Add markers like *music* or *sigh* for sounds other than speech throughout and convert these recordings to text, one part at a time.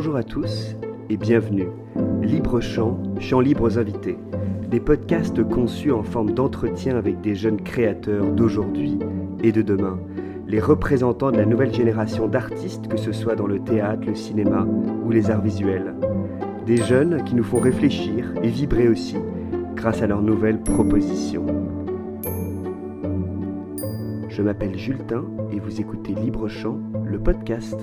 Bonjour à tous et bienvenue. Libre Chant, Chants libres invités. Des podcasts conçus en forme d'entretien avec des jeunes créateurs d'aujourd'hui et de demain. Les représentants de la nouvelle génération d'artistes, que ce soit dans le théâtre, le cinéma ou les arts visuels. Des jeunes qui nous font réfléchir et vibrer aussi grâce à leurs nouvelles propositions. Je m'appelle Jultin et vous écoutez Libre Chant, le podcast.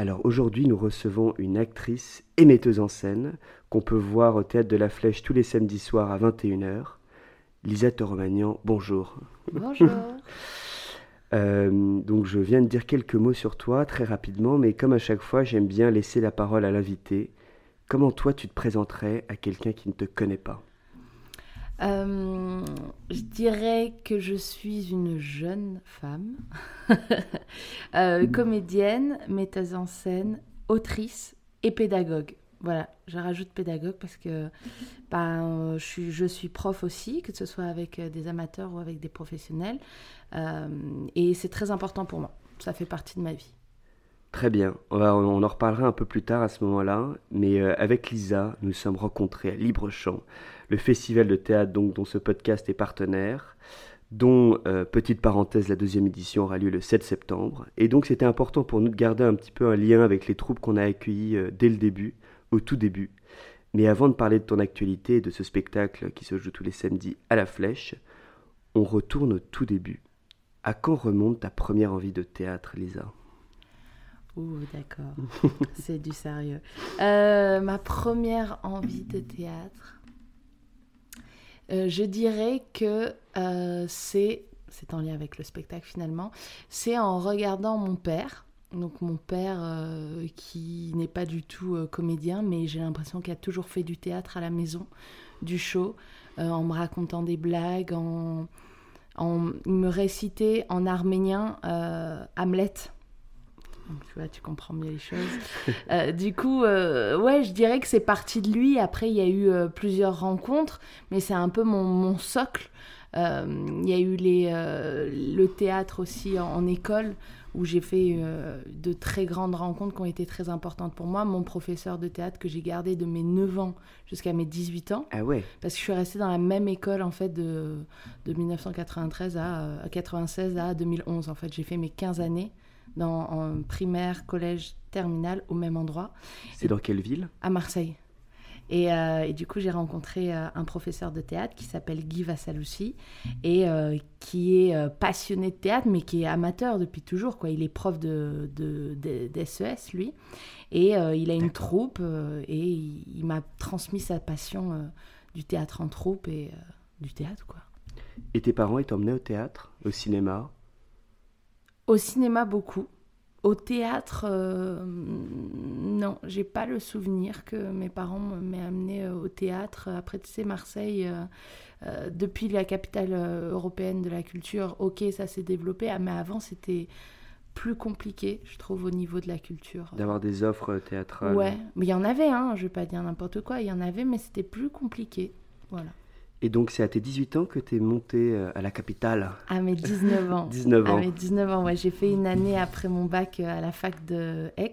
Alors aujourd'hui, nous recevons une actrice et metteuse en scène qu'on peut voir au théâtre de la Flèche tous les samedis soirs à 21h. Lisa Toromagnan, bonjour. Bonjour. *laughs* Euh, donc je viens de dire quelques mots sur toi très rapidement, mais comme à chaque fois, j'aime bien laisser la parole à l'invité. Comment toi tu te présenterais à quelqu'un qui ne te connaît pas? Euh, je dirais que je suis une jeune femme, *laughs* euh, comédienne, metteuse en scène, autrice et pédagogue. Voilà, je rajoute pédagogue parce que ben, je, suis, je suis prof aussi, que ce soit avec des amateurs ou avec des professionnels. Euh, et c'est très important pour moi. Ça fait partie de ma vie. Très bien, on, en reparlera un peu plus tard à ce moment-là, mais euh, avec Lisa, nous sommes rencontrés à Libre Chant, le festival de théâtre donc, dont ce podcast est partenaire, dont, euh, petite parenthèse, la deuxième édition aura lieu le 7 septembre. Et donc c'était important pour nous de garder un petit peu un lien avec les troupes qu'on a accueillies euh, dès le début, au tout début. Mais avant de parler de ton actualité et de ce spectacle qui se joue tous les samedis à la Flèche, on retourne au tout début. À quand remonte ta première envie de théâtre, Lisa? Ouh, d'accord. *laughs* c'est du sérieux. Euh, ma première envie de théâtre, euh, je dirais que euh, c'est, c'est en lien avec le spectacle finalement, c'est en regardant mon père. Donc mon père qui n'est pas du tout comédien, mais j'ai l'impression qu'il a toujours fait du théâtre à la maison, du show, en me racontant des blagues, en, me récitait en arménien Hamlet. Donc, tu vois, tu comprends mieux les choses. Euh, du coup, euh, ouais, je dirais que c'est parti de lui. Après, il y a eu euh, plusieurs rencontres, mais c'est un peu mon, mon socle. Il y a eu les, le théâtre aussi en, en école, où j'ai fait de très grandes rencontres qui ont été très importantes pour moi. Mon professeur de théâtre que j'ai gardé de mes 9 ans jusqu'à mes 18 ans, Ah ouais parce que je suis restée dans la même école en fait de, de 1993 à, à 96 à 2011. En fait, j'ai fait mes 15 années dans, en primaire, collège, terminale au même endroit, C'est dans quelle ville? À Marseille. Et, euh, et du coup, j'ai rencontré euh, un professeur de théâtre qui s'appelle Guy Vassaloussi et euh, qui est passionné de théâtre, mais qui est amateur depuis toujours. Quoi. Il est prof de, de, de- d'SES, lui. Et il a une troupe et il, il m'a transmis sa passion du théâtre en troupe et du théâtre, quoi. Et tes parents ils t'emmenaient au théâtre, au cinéma? Au cinéma, beaucoup. Au théâtre, euh, non, j'ai pas le souvenir que mes parents m'aient amené euh, au théâtre. Après, tu sais, Marseille, euh, euh, depuis la capitale européenne de la culture, ok, ça s'est développé, ah, mais avant, c'était plus compliqué, je trouve, au niveau de la culture. D'avoir des offres théâtrales Ouais, mais il y en avait, hein, je vais pas dire n'importe quoi, il y en avait, mais c'était plus compliqué. Voilà. Et donc c'est à tes 18 ans que tu es monté euh, à la capitale À mes 19 ans. *laughs* 19 À ans. mes 19 ans, ouais. J'ai fait une année après mon bac euh, à la fac de Aix.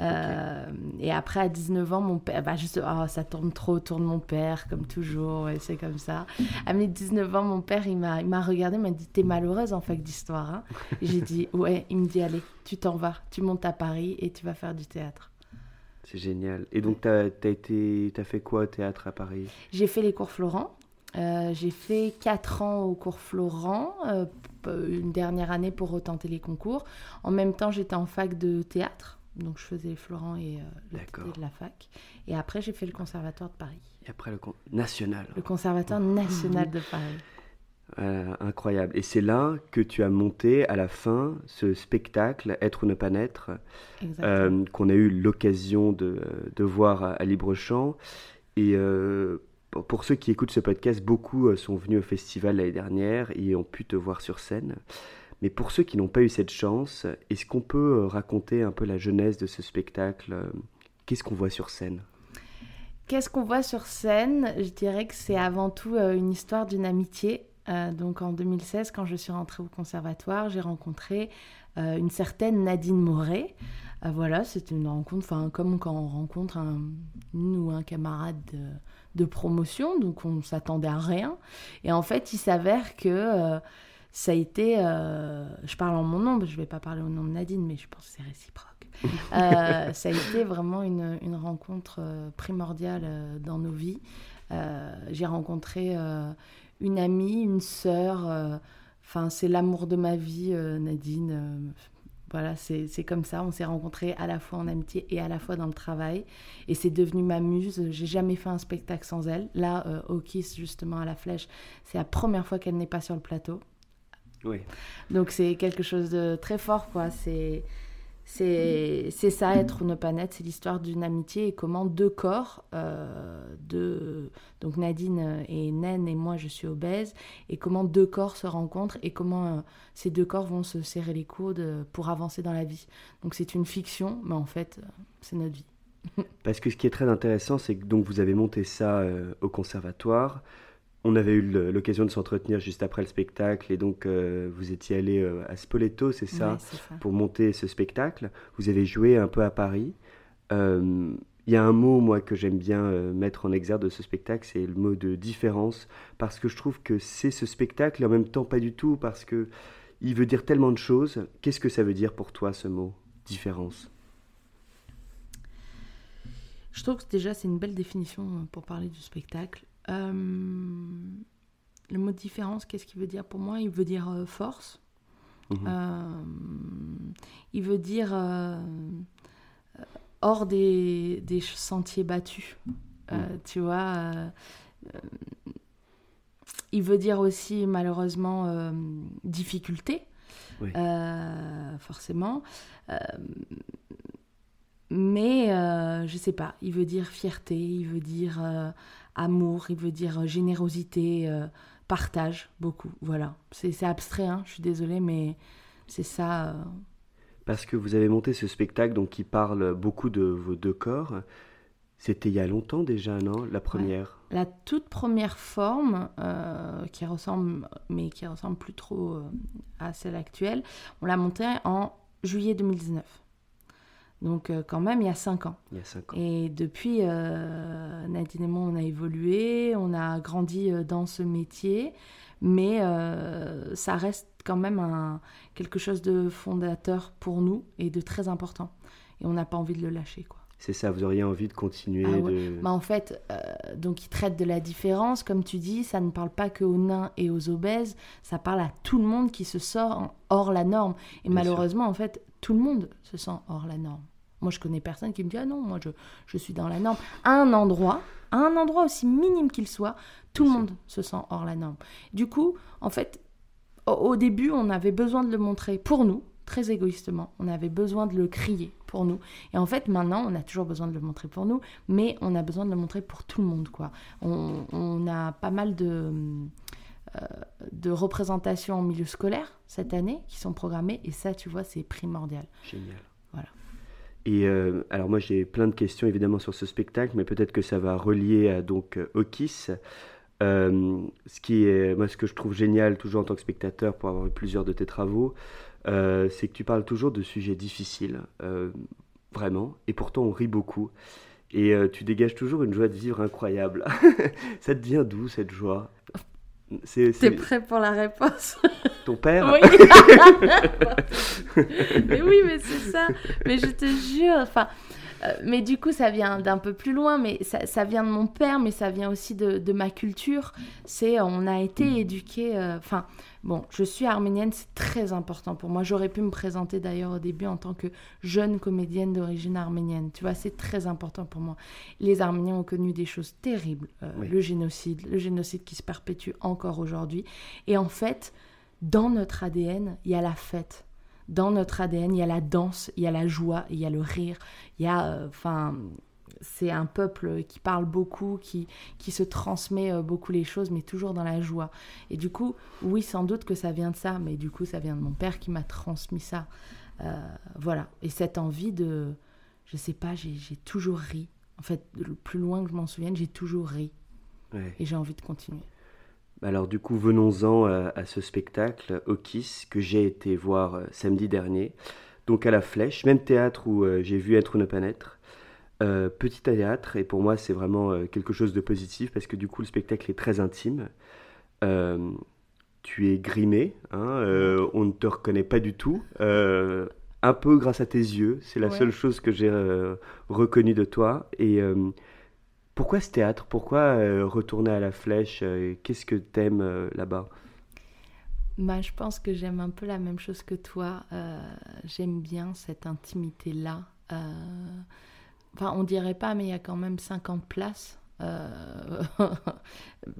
Euh, Et après, à 19 ans, mon père, bah juste, oh, ça tourne trop autour de mon père, comme toujours, ouais, c'est comme ça. À mes 19 ans, mon père, il m'a il m'a regardé, il m'a dit T'es malheureuse en fac d'histoire. Hein Et J'ai dit Ouais, il me dit Allez, tu t'en vas, tu montes à Paris et tu vas faire du théâtre. C'est génial. Et donc t'as as été, t'as fait quoi au théâtre à Paris? J'ai fait les cours Florent. Euh, j'ai fait 4 ans au cours Florent, euh, p- une dernière année pour retenter les concours. En même temps, j'étais en fac de théâtre, donc je faisais Florent et euh, le de la fac. Et après, j'ai fait le conservatoire de Paris. Et après le con- national. Le conservatoire national de Paris. Euh, incroyable. Et c'est là que tu as monté à la fin ce spectacle Être ou ne pas naître euh, qu'on a eu l'occasion de, de voir à, à Libre-Champ. Et euh, pour- ceux qui écoutent ce podcast, beaucoup sont venus au festival l'année dernière et ont pu te voir sur scène. Mais pour ceux qui n'ont pas eu cette chance, est-ce qu'on peut raconter un peu la genèse de ce spectacle Qu'est-ce qu'on voit sur scène? Qu'est-ce qu'on voit sur scène? Je dirais que c'est avant tout une histoire d'une amitié donc en 2016, quand je suis rentrée au conservatoire, j'ai rencontré une certaine Nadine Moret. voilà, c'était une rencontre, enfin comme quand on rencontre un, une ou un camarade de, promotion, donc on s'attendait à rien. Et en fait, il s'avère que ça a été, je parle en mon nom, je ne vais pas parler au nom de Nadine, mais je pense que c'est réciproque. Euh, *laughs* ça a été vraiment une, une rencontre euh, primordiale euh, dans nos vies. J'ai rencontré une amie, une sœur. Enfin, c'est l'amour de ma vie, Nadine. voilà, c'est comme ça. On s'est rencontrés à la fois en amitié et à la fois dans le travail. Et c'est devenu ma muse. J'ai jamais fait un spectacle sans elle. Là, au Kiss, justement, à la Flèche, c'est la première fois qu'elle n'est pas sur le plateau. Oui. Donc c'est quelque chose de très fort, quoi. C'est c'est ça, être ou ne pas naître, c'est l'histoire d'une amitié et comment deux corps, euh, donc Nadine et Naine et moi je suis obèse, et comment deux corps se rencontrent et comment euh, ces deux corps vont se serrer les coudes pour avancer dans la vie. Donc c'est une fiction, mais en fait c'est notre vie. *laughs* Parce que ce qui est très intéressant, c'est que donc vous avez monté ça euh, au conservatoire, on avait eu l'occasion de s'entretenir juste après le spectacle et donc euh, vous étiez allé euh, à Spoleto, c'est ça, pour monter ce spectacle. Vous avez joué un peu à Paris. Euh, il y a un mot, moi, que j'aime bien mettre en exergue de ce spectacle, c'est le mot de différence, parce que je trouve que c'est ce spectacle et en même temps pas du tout, parce que il veut dire tellement de choses. Qu'est-ce que ça veut dire pour toi, ce mot, différence? Je trouve que déjà c'est une belle définition pour parler du spectacle. Euh, le mot différence, qu'est-ce qu'il veut dire pour moi? Il veut dire euh, force. Mhm. Euh, il veut dire hors des, des, sentiers battus. Mhm. Tu vois il veut dire aussi malheureusement difficulté, forcément. mais je sais pas, il veut dire fierté, il veut dire amour, il veut dire euh, générosité, euh, partage, beaucoup. Voilà. C'est abstrait, hein, je suis désolée, mais c'est ça. Euh. Parce que vous avez monté ce spectacle donc, qui parle beaucoup de vos deux corps. C'était il y a longtemps déjà, non La première? La toute première forme, qui ressemble, mais qui ressemble plus trop à celle actuelle, on l'a montée en juillet 2019. Donc euh, quand même, il y a cinq ans. Il y a cinq ans. Et depuis, euh, Nadine et moi, on a évolué, on a grandi euh, dans ce métier, mais ça reste quand même un, quelque chose de fondateur pour nous et de très important. Et on n'a pas envie de le lâcher, quoi. C'est ça, vous auriez envie de continuer ah de... bah En fait, donc il traite de la différence, comme tu dis, ça ne parle pas que aux nains et aux obèses, ça parle à tout le monde qui se sort hors la norme. Et malheureusement, en fait, tout le monde se sent hors la norme. Moi, je connais personne qui me dit Ah non, moi, je, je suis dans la norme. À un endroit, à un endroit aussi minime qu'il soit, tout le monde se sent hors la norme. Du coup, en fait, au, début, on avait besoin de le montrer pour nous, très égoïstement. On avait besoin de le crier pour nous. Et en fait, maintenant, on a toujours besoin de le montrer pour nous, mais on a besoin de le montrer pour tout le monde, quoi. On, on a pas mal de. Euh, de représentations en milieu scolaire cette année qui sont programmées et ça tu vois c'est primordial. Génial. Et euh, alors moi j'ai plein de questions évidemment sur ce spectacle, mais peut-être que ça va relier à donc euh, Okis. Euh, ce qui est moi ce que je trouve génial toujours en tant que spectateur pour avoir eu plusieurs de tes travaux, c'est que tu parles toujours de sujets difficiles, vraiment, et pourtant on rit beaucoup. Et tu dégages toujours une joie de vivre incroyable. *laughs* ça te vient d'où cette joie? T'es prêt pour la réponse? *laughs* Ton père? Oui. *laughs* mais oui, mais c'est ça. Mais je te jure, enfin, mais du coup, ça vient d'un peu plus loin, mais ça, ça, vient de mon père, mais ça vient aussi de, de ma culture. C'est, on a été éduqués, euh, enfin, bon, je suis arménienne, c'est très important pour moi. J'aurais pu me présenter d'ailleurs au début en tant que jeune comédienne d'origine arménienne. Tu vois, c'est très important pour moi. Les Arméniens ont connu des choses terribles, euh, le génocide, le génocide qui se perpétue encore aujourd'hui. Et en fait, dans notre ADN, il y a la fête dans notre ADN, il y a la danse, il y a la joie, il y a le rire, il y a, euh, enfin, c'est un peuple qui parle beaucoup, qui, qui se transmet euh, beaucoup les choses, mais toujours dans la joie. Et du coup, oui, sans doute que ça vient de ça, mais du coup, ça vient de mon père qui m'a transmis ça. Euh, voilà. Et cette envie de, je sais pas, j'ai toujours ri. En fait, le plus loin que je m'en souvienne, j'ai toujours ri. Et j'ai envie de continuer. Alors du coup, venons-en à, ce spectacle, au Kiss, que j'ai été voir samedi dernier. Donc à la Flèche, même théâtre où j'ai vu Être ou ne pas naître. petit théâtre, et pour moi c'est vraiment quelque chose de positif parce que du coup le spectacle est très intime. tu es grimé, hein, on ne te reconnaît pas du tout un peu grâce à tes yeux. C'est la seule chose que j'ai euh, reconnue de toi. Et euh, pourquoi ce théâtre? Pourquoi euh, retourner à la flèche? Qu'est-ce que t'aimes là-bas? Bah, je pense que j'aime un peu la même chose que toi. j'aime bien cette intimité-là. Enfin, on dirait pas, mais il y a quand même 50 places. *laughs*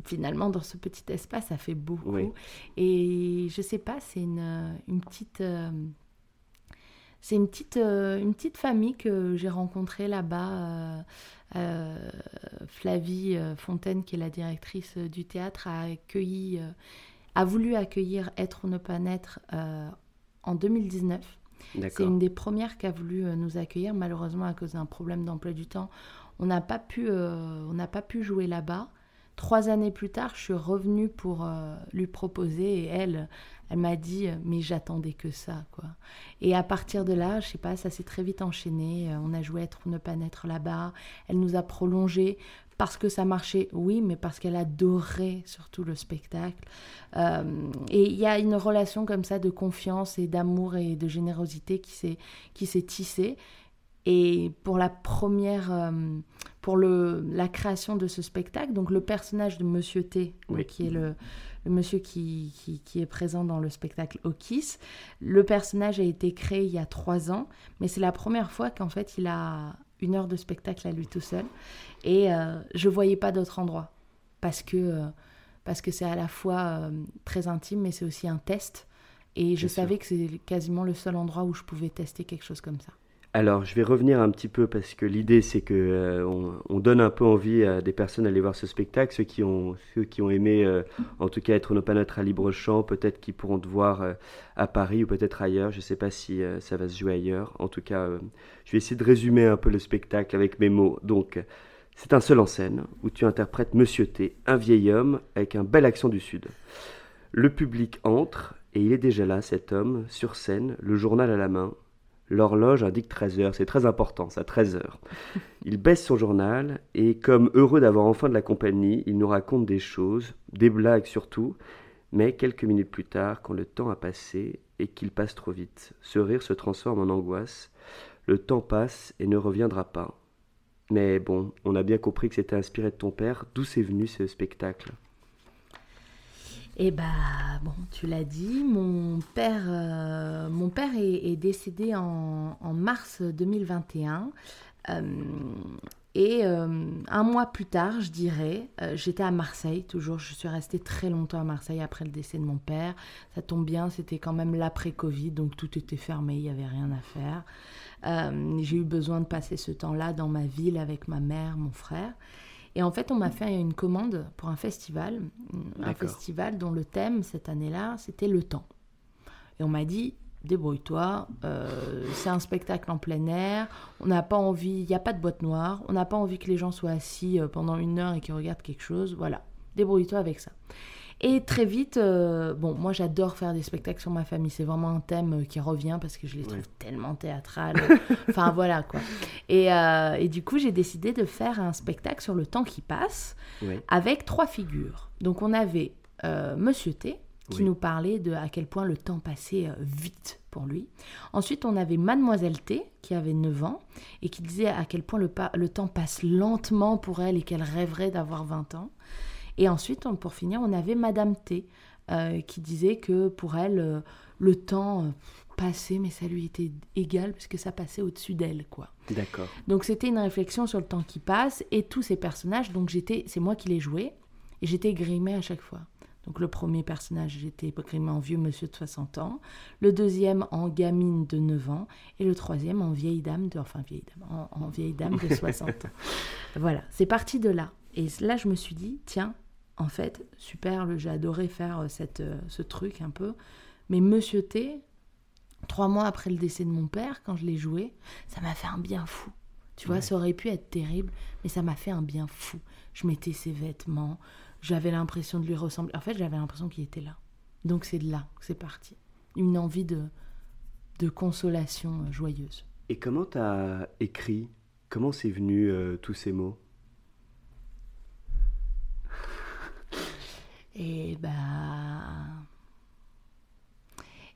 finalement, dans ce petit espace, ça fait beaucoup. Et je sais pas, c'est une, une petite c'est une petite, euh, une petite famille que j'ai rencontrée là-bas. Euh, euh, Flavie Fontaine, qui est la directrice du théâtre, a accueilli, a voulu accueillir Être ou ne pas naître en 2019. C'est une des premières qui a voulu nous accueillir. Malheureusement, à cause d'un problème d'emploi du temps, on n'a pas pu, on n'a pas pu jouer là-bas. Trois années plus tard, je suis revenue pour lui proposer et elle, elle m'a dit euh, mais j'attendais que ça quoi. Et à partir de là, je sais pas, ça s'est très vite enchaîné. Euh, on a joué être ou ne pas naître là-bas. Elle nous a prolongé parce que ça marchait, oui, mais parce qu'elle adorait surtout le spectacle. Euh, et il y a une relation comme ça de confiance et d'amour et de générosité qui s'est qui s'est tissée. Et pour la première, pour le, la création de ce spectacle, donc le personnage de Monsieur T, qui est le, le monsieur qui, qui, est présent dans le spectacle au Kiss. Le personnage a été créé il y a trois ans, mais c'est la première fois qu'en fait il a une heure de spectacle à lui tout seul. Et euh, je voyais pas d'autre endroit parce que euh, parce que c'est à la fois euh, très intime, mais c'est aussi un test. Et je savais que c'est quasiment le seul endroit où je pouvais tester quelque chose comme ça. Alors, je vais revenir un petit peu parce que l'idée, c'est que euh, on, donne un peu envie à des personnes d'aller voir ce spectacle. Ceux qui ont, ceux qui ont aimé, euh, en tout cas, être nos à libre champ, peut-être qu'ils pourront te voir euh, à Paris ou peut-être ailleurs. Je ne sais pas si ça va se jouer ailleurs. En tout cas, je vais essayer de résumer un peu le spectacle avec mes mots. Donc, c'est un seul en scène où tu interprètes Monsieur T, un vieil homme avec un bel accent du Sud. Le public entre et il est déjà là, cet homme, sur scène, le journal à la main, L'horloge indique 13 heures, c'est très important, ça, 13 heures. Il baisse son journal et, comme heureux d'avoir enfin de la compagnie, il nous raconte des choses, des blagues surtout, mais quelques minutes plus tard, quand le temps a passé et qu'il passe trop vite, ce rire se transforme en angoisse. Le temps passe et ne reviendra pas. Mais bon, on a bien compris que c'était inspiré de ton père. D'où c'est venu ce spectacle? Eh bah bon, tu l'as dit, mon père, euh, mon père est, décédé en, mars 2021. et euh, euh, un mois plus tard, je dirais, j'étais à Marseille, toujours, je suis restée très longtemps à Marseille après le décès de mon père. Ça tombe bien, c'était quand même l'après-Covid, donc tout était fermé, il n'y avait rien à faire. J'ai eu besoin de passer ce temps-là dans ma ville avec ma mère, mon frère. Et en fait, on m'a fait une commande pour un festival, un festival dont le thème cette année-là, c'était le temps. Et on m'a dit, débrouille-toi, euh, c'est un spectacle en plein air, on n'a pas envie, il n'y a pas de boîte noire, on n'a pas envie que les gens soient assis euh, pendant une heure et qu'ils regardent quelque chose, voilà, débrouille-toi avec ça. Et très vite, euh, bon, moi j'adore faire des spectacles sur ma famille. C'est vraiment un thème euh, qui revient parce que je les trouve tellement théâtrales. *laughs* enfin voilà quoi. Et, euh, et du coup, j'ai décidé de faire un spectacle sur le temps qui passe avec trois figures. Donc on avait Monsieur T qui nous parlait de à quel point le temps passait vite pour lui. Ensuite, on avait Mademoiselle T qui avait 9 ans et qui disait à quel point le, le temps passe lentement pour elle et qu'elle rêverait d'avoir 20 ans. Et ensuite, pour finir, on avait Madame T, euh, qui disait que pour elle, euh, le temps euh, passait, mais ça lui était égal, puisque ça passait au-dessus d'elle, quoi. D'accord. Donc c'était une réflexion sur le temps qui passe, et tous ces personnages, donc j'étais, c'est moi qui les jouais, et j'étais grimée à chaque fois. Donc le premier personnage, j'étais grimée en vieux monsieur de 60 ans, le deuxième en gamine de 9 ans, et le troisième en vieille dame de, enfin vieille dame, en, en vieille dame de *laughs* 60 ans. Voilà, c'est parti de là. Et là, je me suis dit, tiens, en fait, super, j'ai adoré faire euh, cette, euh, ce truc un peu. Mais Monsieur T, trois mois après le décès de mon père, quand je l'ai joué, ça m'a fait un bien fou. Tu vois, ça aurait pu être terrible, mais ça m'a fait un bien fou. Je mettais ses vêtements, j'avais l'impression de lui ressembler. En fait, j'avais l'impression qu'il était là. Donc c'est de là que c'est parti. Une envie de, de consolation euh, joyeuse. Et comment tu as écrit? Comment c'est venu euh, tous ces mots? Et bah.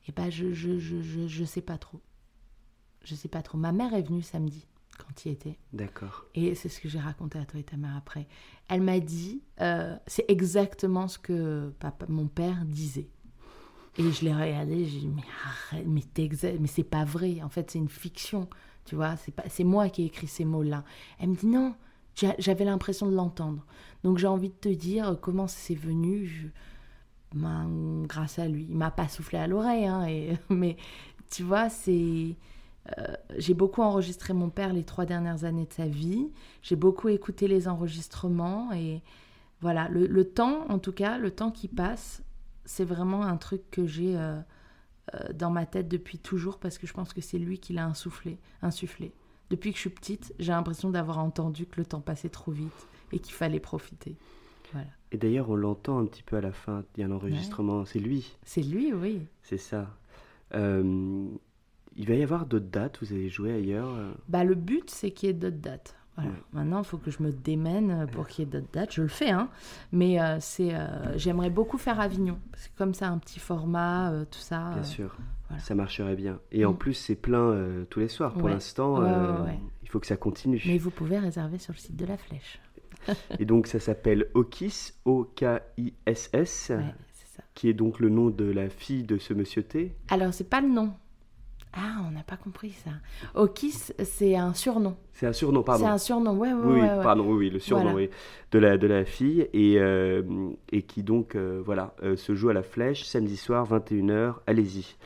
Et bah, je, je, je, je, je sais pas trop. Je sais pas trop. Ma mère est venue samedi quand il était. D'accord. Et c'est ce que j'ai raconté à toi et ta mère après. Elle m'a dit, euh, c'est exactement ce que papa, mon père disait. Et je l'ai regardé, j'ai dit, mais arrête, mais, mais c'est pas vrai, en fait c'est une fiction, tu vois, c'est, moi qui ai écrit ces mots-là. Elle me dit, non, j'avais l'impression de l'entendre. Donc j'ai envie de te dire comment c'est venu, ben, grâce à lui. Il m'a pas soufflé à l'oreille, hein, *laughs* mais tu vois, c'est... Euh, j'ai beaucoup enregistré mon père les trois dernières années de sa vie. J'ai beaucoup écouté les enregistrements et voilà, le, le, temps, en tout cas, le temps qui passe, c'est vraiment un truc que j'ai euh, euh, dans ma tête depuis toujours parce que je pense que c'est lui qui l'a insufflé, insufflé. Depuis que je suis petite, j'ai l'impression d'avoir entendu que le temps passait trop vite et qu'il fallait profiter. Voilà. Et d'ailleurs, on l'entend un petit peu à la fin, il y a un enregistrement, ouais. c'est lui. C'est lui, oui. C'est ça. Euh, il va y avoir d'autres dates, vous allez jouer ailleurs bah, Le but, c'est qu'il y ait d'autres dates. Voilà. Ouais. Maintenant, il faut que je me démène pour qu'il y ait d'autres dates. Je le fais, hein. Mais euh, c'est, euh, j'aimerais beaucoup faire Avignon. Parce que comme ça, un petit format, euh, tout ça. Bien sûr. Voilà. Ça marcherait bien. Et mm. en plus, c'est plein tous les soirs. Pour ouais. l'instant, ouais, il faut que ça continue. Mais vous pouvez réserver sur le site de la Flèche. Et donc, ça s'appelle Okis, O-K-I-S-S, qui est donc le nom de la fille de ce monsieur T. Alors, c'est pas le nom. Ah, on n'a pas compris ça. Okis, c'est un surnom. C'est un surnom, pardon. C'est un surnom, ouais, ouais, oui, ouais, ouais. pardon, oui, oui, le surnom voilà. oui, de, la, de la fille et, euh, et qui donc, euh, voilà, euh, se joue à la flèche samedi soir, 21h, allez-y.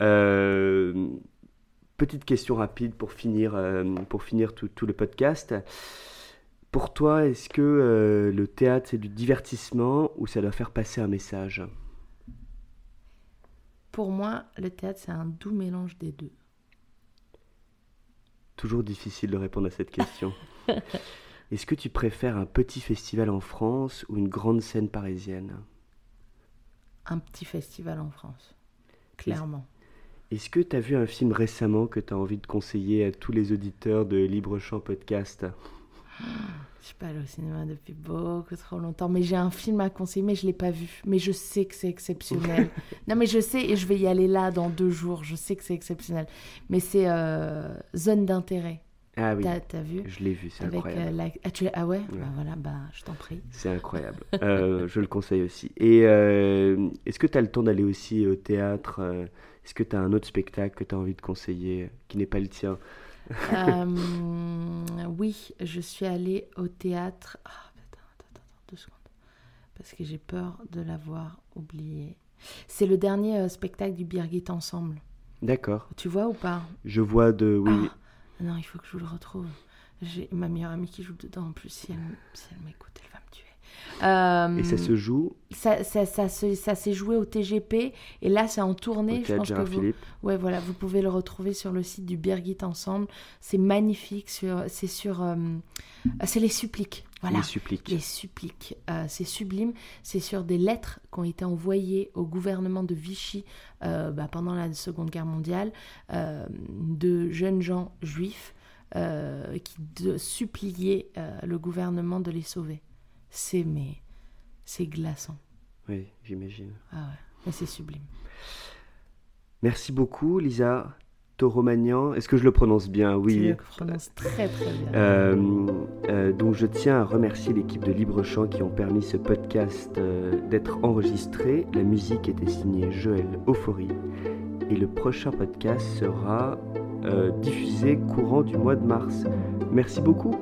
Euh, petite question rapide pour finir, euh, pour finir tout, tout, le podcast. Pour toi, est-ce que le théâtre, c'est du divertissement ou ça doit faire passer un message? Pour moi, le théâtre, c'est un doux mélange des deux. Toujours difficile de répondre à cette question. *laughs* Est-ce que tu préfères un petit festival en France ou une grande scène parisienne? Un petit festival en France, clairement. Est-ce que tu as vu un film récemment que tu as envie de conseiller à tous les auditeurs de Libre Champ Podcast? Je suis pas allée au cinéma depuis beaucoup trop longtemps, mais j'ai un film à conseiller, mais je l'ai pas vu. Mais je sais que c'est exceptionnel. non, mais je sais, et je vais y aller là dans deux jours. Je sais que c'est exceptionnel. Mais c'est euh, Zone d'intérêt. Ah oui. T'as, as vu Je l'ai vu, c'est incroyable. Euh, la... ah, tu... ah, ouais, ouais. Bah, voilà, bah, je t'en prie. C'est incroyable. euh, je le conseille aussi. Et euh, est-ce que tu as le temps d'aller aussi au théâtre Est-ce que tu as un autre spectacle que tu as envie de conseiller qui n'est pas le tien? Euh, *laughs* oui, je suis allée au théâtre. Oh, attends, attends, attends, deux secondes. Parce que j'ai peur de l'avoir oublié. C'est le dernier euh, spectacle du Birgit Ensemble. D'accord. Tu vois ou pas? Je vois de. Oui. Ah, non, il faut que je vous le retrouve. J'ai ma meilleure amie qui joue dedans en plus. Si elle, si elle m'écoute, elle va. Euh, et ça se joue Ça, ça, ça, ça, ça s'est joué au TGP et là c'est en tournée. Je pense que vous, ouais, voilà, vous pouvez le retrouver sur le site du Birgit Ensemble. C'est magnifique. Sur, c'est sur, euh, c'est les suppliques. Voilà. Les suppliques. Les suppliques. Euh, c'est sublime. C'est sur des lettres qui ont été envoyées au gouvernement de Vichy euh, bah, pendant la Seconde Guerre mondiale de jeunes gens juifs qui de, suppliaient le gouvernement de les sauver c'est mais c'est glaçant. Oui, j'imagine. Ah ouais, mais c'est sublime. Merci beaucoup, Lisa Toromagnan. Est-ce que je le prononce bien? Oui. Le très très bien. Euh, euh, donc je tiens à remercier l'équipe de Libre Chant qui ont permis ce podcast euh, d'être enregistré. La musique était signée Joël Euphorie. Et le prochain podcast sera diffusé courant du mois de mars. Merci beaucoup.